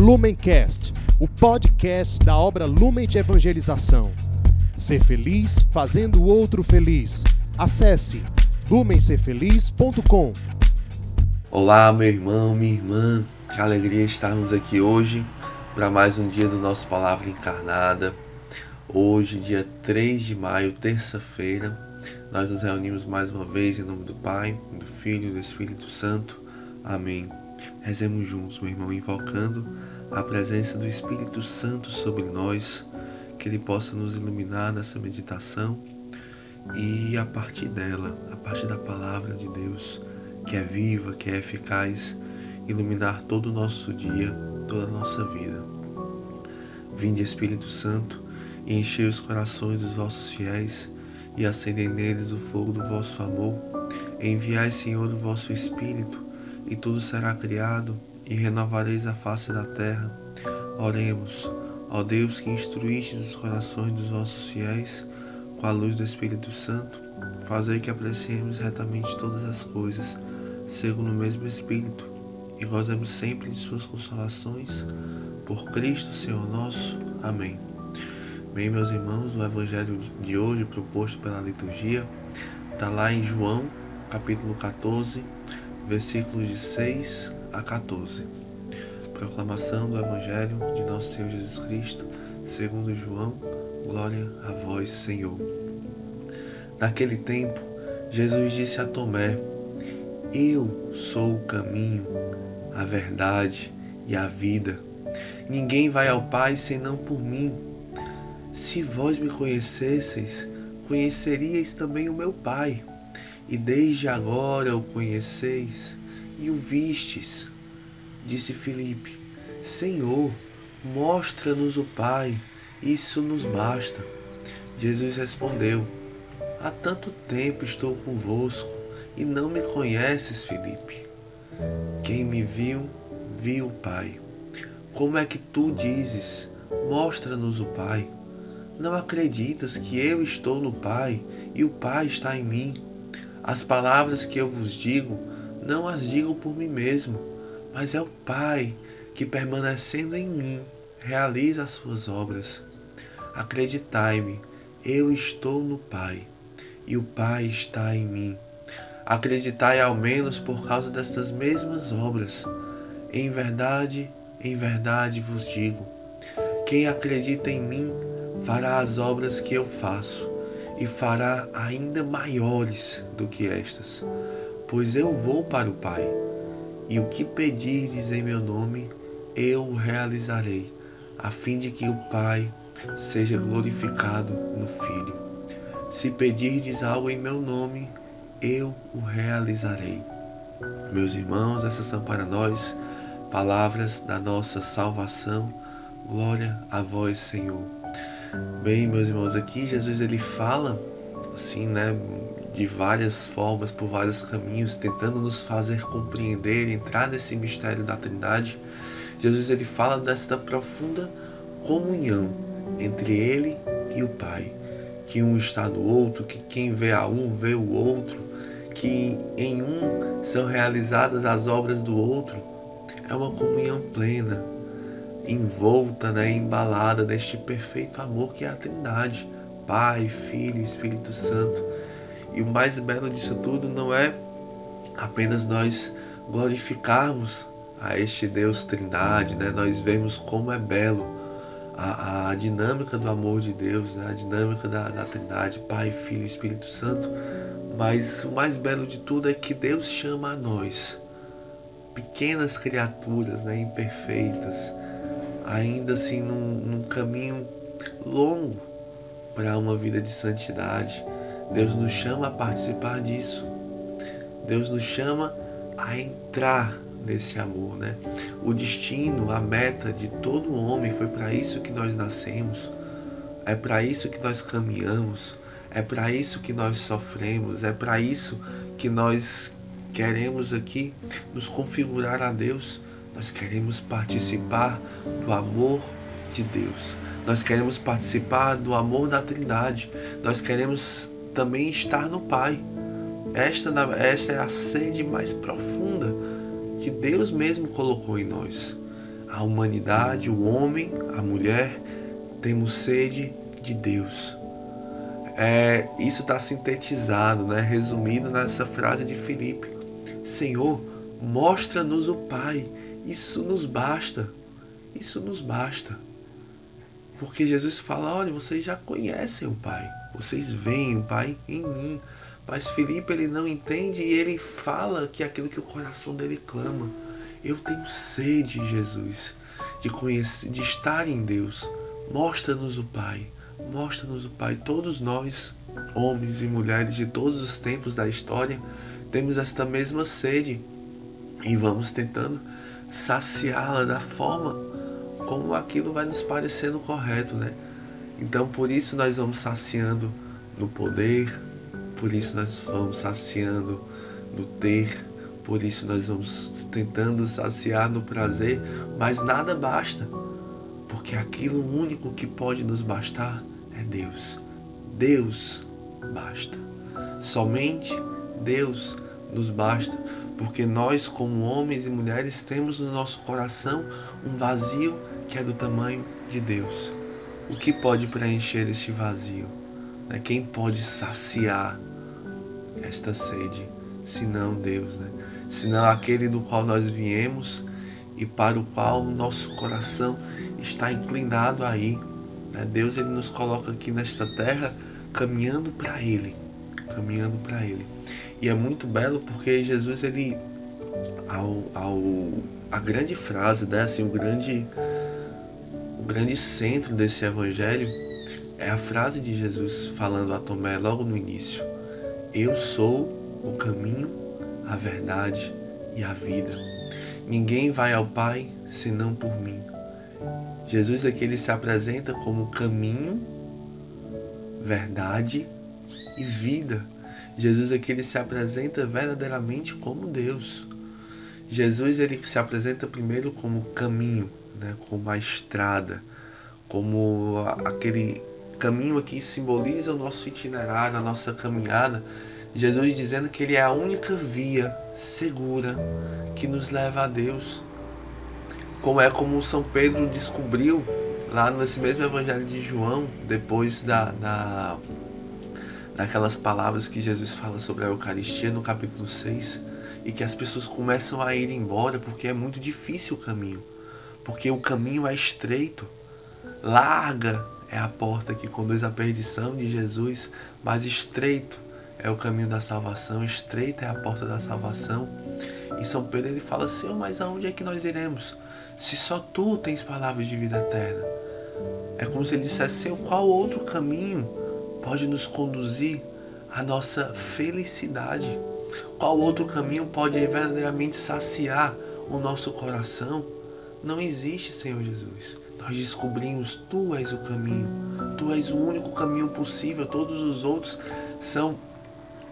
Lumencast, o podcast da obra Lumen de Evangelização. Ser feliz fazendo o outro feliz. Acesse lumencerfeliz.com. Olá, meu irmão, minha irmã. Que alegria estarmos aqui hoje para mais um dia do nosso Palavra Encarnada. Hoje, dia 3 de maio, terça-feira, nós nos reunimos mais uma vez em nome do Pai, do Filho e do Espírito Santo. Amém. Rezemos juntos, meu irmão, invocando a presença do Espírito Santo sobre nós, que ele possa nos iluminar nessa meditação e a partir dela, a partir da palavra de Deus, que é viva, que é eficaz, iluminar todo o nosso dia, toda a nossa vida. Vinde, Espírito Santo, e enchei os corações dos vossos fiéis e acendei neles o fogo do vosso amor. Enviai, Senhor, o vosso Espírito, e tudo será criado, e renovareis a face da terra. Oremos, ó Deus que instruíste os corações dos vossos fiéis com a luz do Espírito Santo, fazei que apreciemos retamente todas as coisas, segundo o mesmo Espírito, e gozemos sempre de suas consolações. Por Cristo, Senhor nosso. Amém. Bem, meus irmãos, o evangelho de hoje proposto pela liturgia está lá em João, capítulo 14, versículos de 6 a 14. Proclamação do Evangelho de Nosso Senhor Jesus Cristo, segundo João. Glória a vós, Senhor. Naquele tempo, Jesus disse a Tomé: Eu sou o caminho, a verdade e a vida. Ninguém vai ao Pai senão por mim. Se vós me conhecesseis, conheceríeis também o meu Pai e desde agora o conheceis e o vistes. Disse Filipe: Senhor, mostra-nos o Pai, isso nos basta. Jesus respondeu: Há tanto tempo estou convosco e não me conheces, Filipe. Quem me viu, viu o Pai. Como é que tu dizes: Mostra-nos o Pai? Não acreditas que eu estou no Pai e o Pai está em mim? As palavras que eu vos digo, não as digo por mim mesmo, mas é o Pai que, permanecendo em mim, realiza as suas obras. Acreditai-me, eu estou no Pai e o Pai está em mim. Acreditai ao menos por causa destas mesmas obras. Em verdade, em verdade vos digo: quem acredita em mim fará as obras que eu faço e fará ainda maiores do que estas, pois eu vou para o Pai, e o que pedirdes em meu nome, eu o realizarei, a fim de que o Pai seja glorificado no Filho. Se pedirdes algo em meu nome, eu o realizarei. Meus irmãos, essas são para nós palavras da nossa salvação. Glória a vós, Senhor. Bem, meus irmãos, aqui Jesus ele fala assim, né, de várias formas, por vários caminhos, tentando nos fazer compreender, entrar nesse mistério da Trindade. Jesus ele fala desta profunda comunhão entre ele e o Pai, que um está no outro, que quem vê a um vê o outro, que em um são realizadas as obras do outro. É uma comunhão plena, envolta, né, embalada neste perfeito amor que é a Trindade, Pai, Filho e Espírito Santo. E o mais belo disso tudo não é apenas nós glorificarmos a este Deus Trindade, né? Nós vemos como é belo a, a dinâmica do amor de Deus, né? a dinâmica da, da Trindade, Pai, Filho e Espírito Santo. Mas o mais belo de tudo é que Deus chama a nós, pequenas criaturas, né? imperfeitas, ainda assim num, num caminho longo para uma vida de santidade. Deus nos chama a participar disso. Deus nos chama a entrar nesse amor, né? O destino, a meta de todo homem foi para isso que nós nascemos. É para isso que nós caminhamos. É para isso que nós sofremos. É para isso que nós queremos aqui nos configurar a Deus nós queremos participar do amor de Deus. Nós queremos participar do amor da Trindade. Nós queremos também estar no Pai. Esta, esta é a sede mais profunda que Deus mesmo colocou em nós. a humanidade, o homem, a mulher, temos sede de Deus. É, isso está sintetizado, né, resumido nessa frase de Filipe: Senhor, mostra-nos o Pai. Isso nos basta. Isso nos basta. Porque Jesus fala: olha, vocês já conhecem o Pai. Vocês veem o Pai em mim. Mas Filipe ele não entende e ele fala que é aquilo que o coração dele clama. Eu tenho sede, Jesus, de conhecer, de estar em Deus. Mostra-nos o Pai. Mostra-nos o Pai. Todos nós, homens e mulheres de todos os tempos da história, temos esta mesma sede e vamos tentando saciá-la da forma como aquilo vai nos parecendo correto, né? Então, por isso nós vamos saciando no poder, por isso nós vamos saciando no ter, por isso nós vamos tentando saciar no prazer, mas nada basta, porque aquilo único que pode nos bastar é Deus. Deus basta. Somente Deus nos basta, porque nós, como homens e mulheres, temos no nosso coração um vazio que é do tamanho de Deus. O que pode preencher este vazio? Né? Quem pode saciar esta sede, senão Deus, né? senão aquele do qual nós viemos e para o qual o nosso coração está inclinado aí. Né? Deus ele nos coloca aqui nesta terra caminhando para Ele, caminhando para Ele. E é muito belo porque Jesus ele ao, ao a grande frase, né? assim, o grande o grande centro desse evangelho é a frase de Jesus falando a Tomé logo no início: Eu sou o caminho, a verdade e a vida. Ninguém vai ao Pai senão por mim. Jesus aqui ele se apresenta como caminho, verdade e vida. Jesus aqui ele se apresenta verdadeiramente como Deus. Jesus ele se apresenta primeiro como caminho, né, como a estrada, como aquele caminho que simboliza o nosso itinerário, a nossa caminhada. Jesus dizendo que ele é a única via segura que nos leva a Deus. Como é como São Pedro descobriu lá nesse mesmo Evangelho de João, depois da, da daquelas palavras que Jesus fala sobre a Eucaristia no capítulo 6 e que as pessoas começam a ir embora porque é muito difícil o caminho, porque o caminho é estreito, larga é a porta que conduz à perdição de Jesus, mas estreito é o caminho da salvação, estreita é a porta da salvação. E São Pedro ele fala: Senhor, mas aonde é que nós iremos? Se só tu tens palavras de vida eterna. É como se ele dissesse: qual outro caminho pode nos conduzir à nossa felicidade? Qual outro caminho pode verdadeiramente saciar o nosso coração? Não existe, Senhor Jesus. Nós descobrimos, Tu és o caminho, Tu és o único caminho possível. Todos os outros são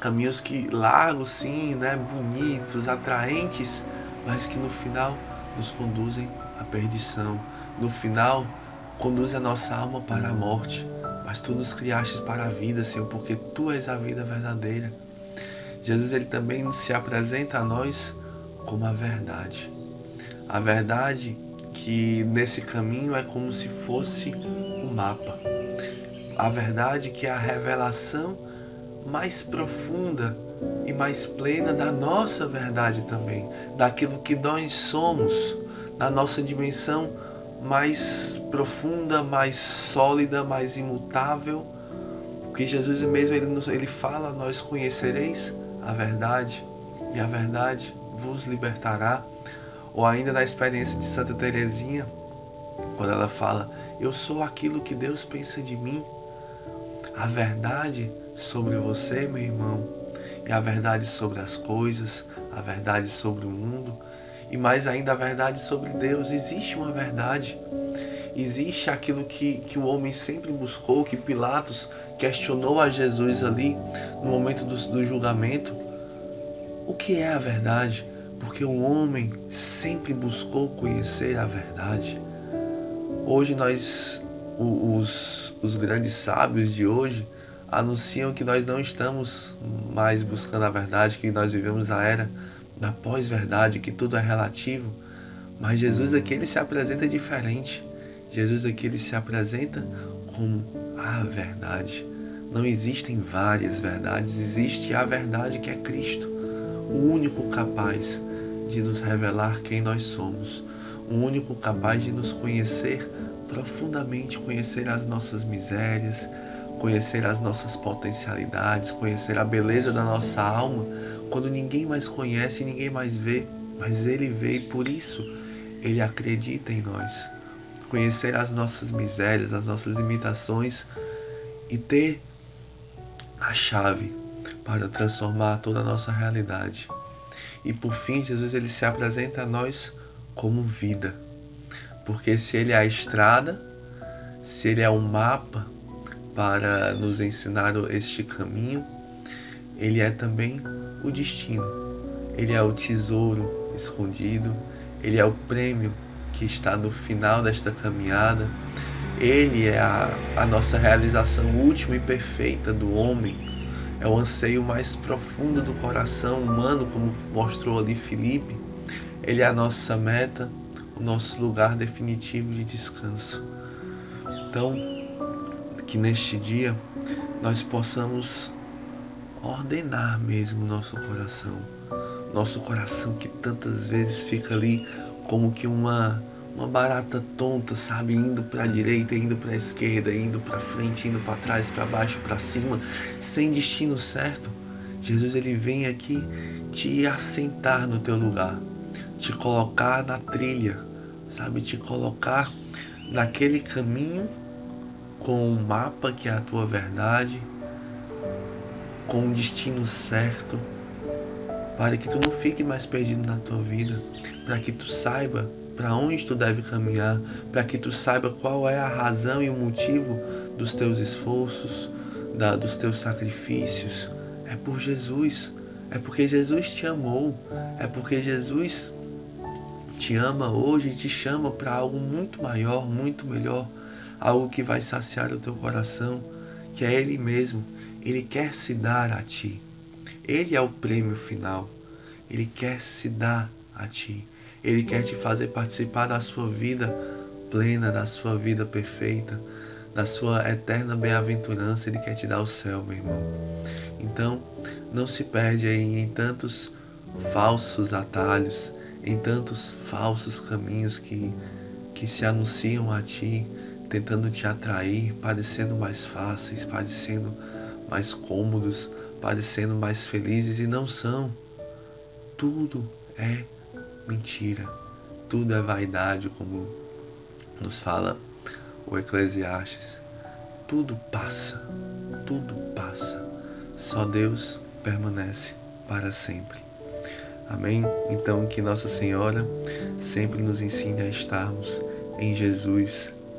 caminhos que largos, sim, né, bonitos, atraentes, mas que no final nos conduzem à perdição. No final, conduzem a nossa alma para a morte. Mas tu nos criaste para a vida, Senhor, porque tu és a vida verdadeira. Jesus ele também se apresenta a nós como a verdade. A verdade que nesse caminho é como se fosse um mapa. A verdade que é a revelação mais profunda e mais plena da nossa verdade também, daquilo que nós somos, da nossa dimensão mais profunda, mais sólida, mais imutável. Porque Jesus mesmo ele, nos, ele fala: Nós conhecereis a verdade e a verdade vos libertará. Ou ainda na experiência de Santa Teresinha, quando ela fala: Eu sou aquilo que Deus pensa de mim. A verdade sobre você, meu irmão, e a verdade sobre as coisas, a verdade sobre o mundo, e mais ainda a verdade sobre Deus. Existe uma verdade. Existe aquilo que, que o homem sempre buscou, que Pilatos questionou a Jesus ali no momento do, do julgamento. O que é a verdade? Porque o homem sempre buscou conhecer a verdade. Hoje nós, os, os grandes sábios de hoje, anunciam que nós não estamos mais buscando a verdade, que nós vivemos a era da pós-verdade, que tudo é relativo. Mas Jesus aqui ele se apresenta diferente. Jesus aqui ele se apresenta como a verdade. Não existem várias verdades, existe a verdade que é Cristo, o único capaz de nos revelar quem nós somos, o único capaz de nos conhecer profundamente, conhecer as nossas misérias, conhecer as nossas potencialidades, conhecer a beleza da nossa alma, quando ninguém mais conhece, ninguém mais vê, mas Ele vê e por isso Ele acredita em nós. Conhecer as nossas misérias, as nossas limitações e ter a chave para transformar toda a nossa realidade. E por fim, Jesus ele se apresenta a nós como vida. Porque se ele é a estrada, se ele é o um mapa, para nos ensinar este caminho, ele é também o destino. Ele é o tesouro escondido, ele é o prêmio que está no final desta caminhada. Ele é a, a nossa realização última e perfeita do homem. É o anseio mais profundo do coração humano, como mostrou ali Filipe. Ele é a nossa meta, o nosso lugar definitivo de descanso. Então, que neste dia nós possamos ordenar mesmo nosso coração. Nosso coração que tantas vezes fica ali como que uma uma barata tonta, sabe, indo para a direita, indo para a esquerda, indo para frente, indo para trás, para baixo, para cima, sem destino certo. Jesus ele vem aqui te assentar no teu lugar, te colocar na trilha, sabe, te colocar naquele caminho com um mapa que é a tua verdade, com um destino certo, para que tu não fique mais perdido na tua vida, para que tu saiba para onde tu deve caminhar, para que tu saiba qual é a razão e o motivo dos teus esforços, da, dos teus sacrifícios. É por Jesus, é porque Jesus te amou, é porque Jesus te ama hoje e te chama para algo muito maior, muito melhor algo que vai saciar o teu coração, que é Ele mesmo. Ele quer se dar a ti. Ele é o prêmio final. Ele quer se dar a ti. Ele quer te fazer participar da sua vida plena, da sua vida perfeita, da sua eterna bem-aventurança. Ele quer te dar o céu, meu irmão. Então, não se perde aí em tantos falsos atalhos, em tantos falsos caminhos que, que se anunciam a ti, tentando te atrair, parecendo mais fáceis, parecendo mais cômodos, parecendo mais felizes e não são. Tudo é mentira, tudo é vaidade, como nos fala o Eclesiastes. Tudo passa, tudo passa. Só Deus permanece para sempre. Amém? Então que Nossa Senhora sempre nos ensine a estarmos em Jesus